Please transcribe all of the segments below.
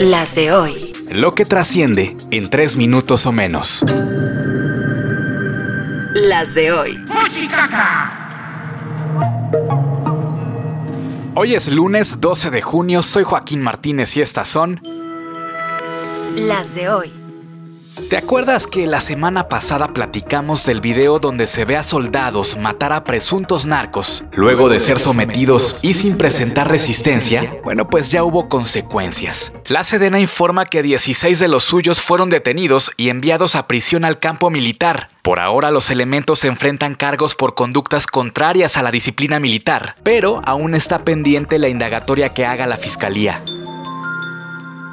Las de hoy. Lo que trasciende en tres minutos o menos. Las de hoy. Hoy es lunes 12 de junio, soy Joaquín Martínez y estas son... Las de hoy. ¿Te acuerdas que la semana pasada platicamos del video donde se ve a soldados matar a presuntos narcos luego de ser sometidos y sin presentar resistencia? Bueno, pues ya hubo consecuencias. La Sedena informa que 16 de los suyos fueron detenidos y enviados a prisión al campo militar. Por ahora los elementos se enfrentan cargos por conductas contrarias a la disciplina militar, pero aún está pendiente la indagatoria que haga la fiscalía.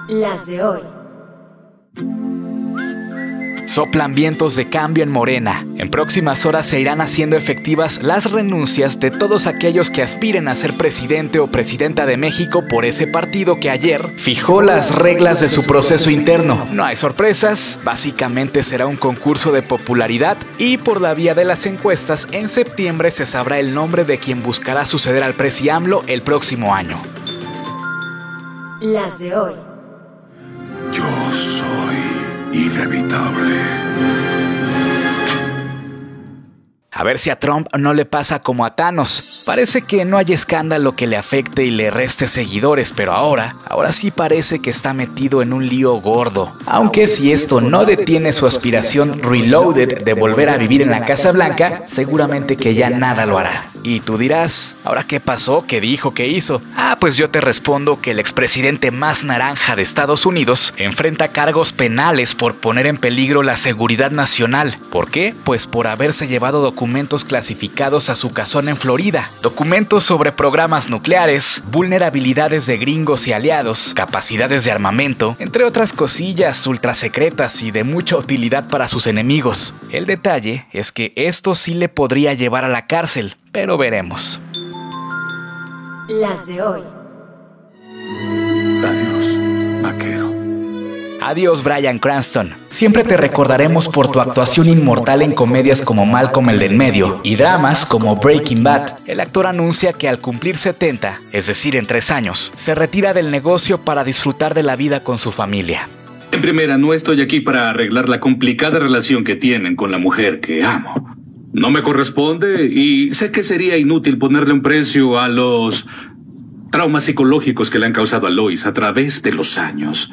Las de hoy. Soplan vientos de cambio en Morena. En próximas horas se irán haciendo efectivas las renuncias de todos aquellos que aspiren a ser presidente o presidenta de México por ese partido que ayer fijó las reglas de su proceso interno. No hay sorpresas, básicamente será un concurso de popularidad y por la vía de las encuestas en septiembre se sabrá el nombre de quien buscará suceder al presi AMLO el próximo año. Las de hoy. Inevitable. A ver si a Trump no le pasa como a Thanos. Parece que no hay escándalo que le afecte y le reste seguidores, pero ahora, ahora sí parece que está metido en un lío gordo. Aunque si esto no detiene su aspiración reloaded de volver a vivir en la Casa Blanca, seguramente que ya nada lo hará. Y tú dirás, ¿ahora qué pasó? ¿Qué dijo? ¿Qué hizo? Ah, pues yo te respondo que el expresidente más naranja de Estados Unidos enfrenta cargos penales por poner en peligro la seguridad nacional. ¿Por qué? Pues por haberse llevado documentos clasificados a su casón en Florida. Documentos sobre programas nucleares, vulnerabilidades de gringos y aliados, capacidades de armamento, entre otras cosillas ultrasecretas y de mucha utilidad para sus enemigos. El detalle es que esto sí le podría llevar a la cárcel, pero veremos. Las de hoy. Adiós, vaquero. Adiós Brian Cranston. Siempre te recordaremos por tu actuación inmortal en comedias como Malcolm el del medio y dramas como Breaking Bad. El actor anuncia que al cumplir 70, es decir, en tres años, se retira del negocio para disfrutar de la vida con su familia. En primera, no estoy aquí para arreglar la complicada relación que tienen con la mujer que amo. No me corresponde y sé que sería inútil ponerle un precio a los traumas psicológicos que le han causado a Lois a través de los años.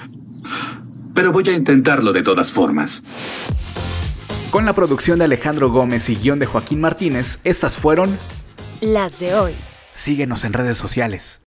Pero voy a intentarlo de todas formas. Con la producción de Alejandro Gómez y guion de Joaquín Martínez, estas fueron... Las de hoy. Síguenos en redes sociales.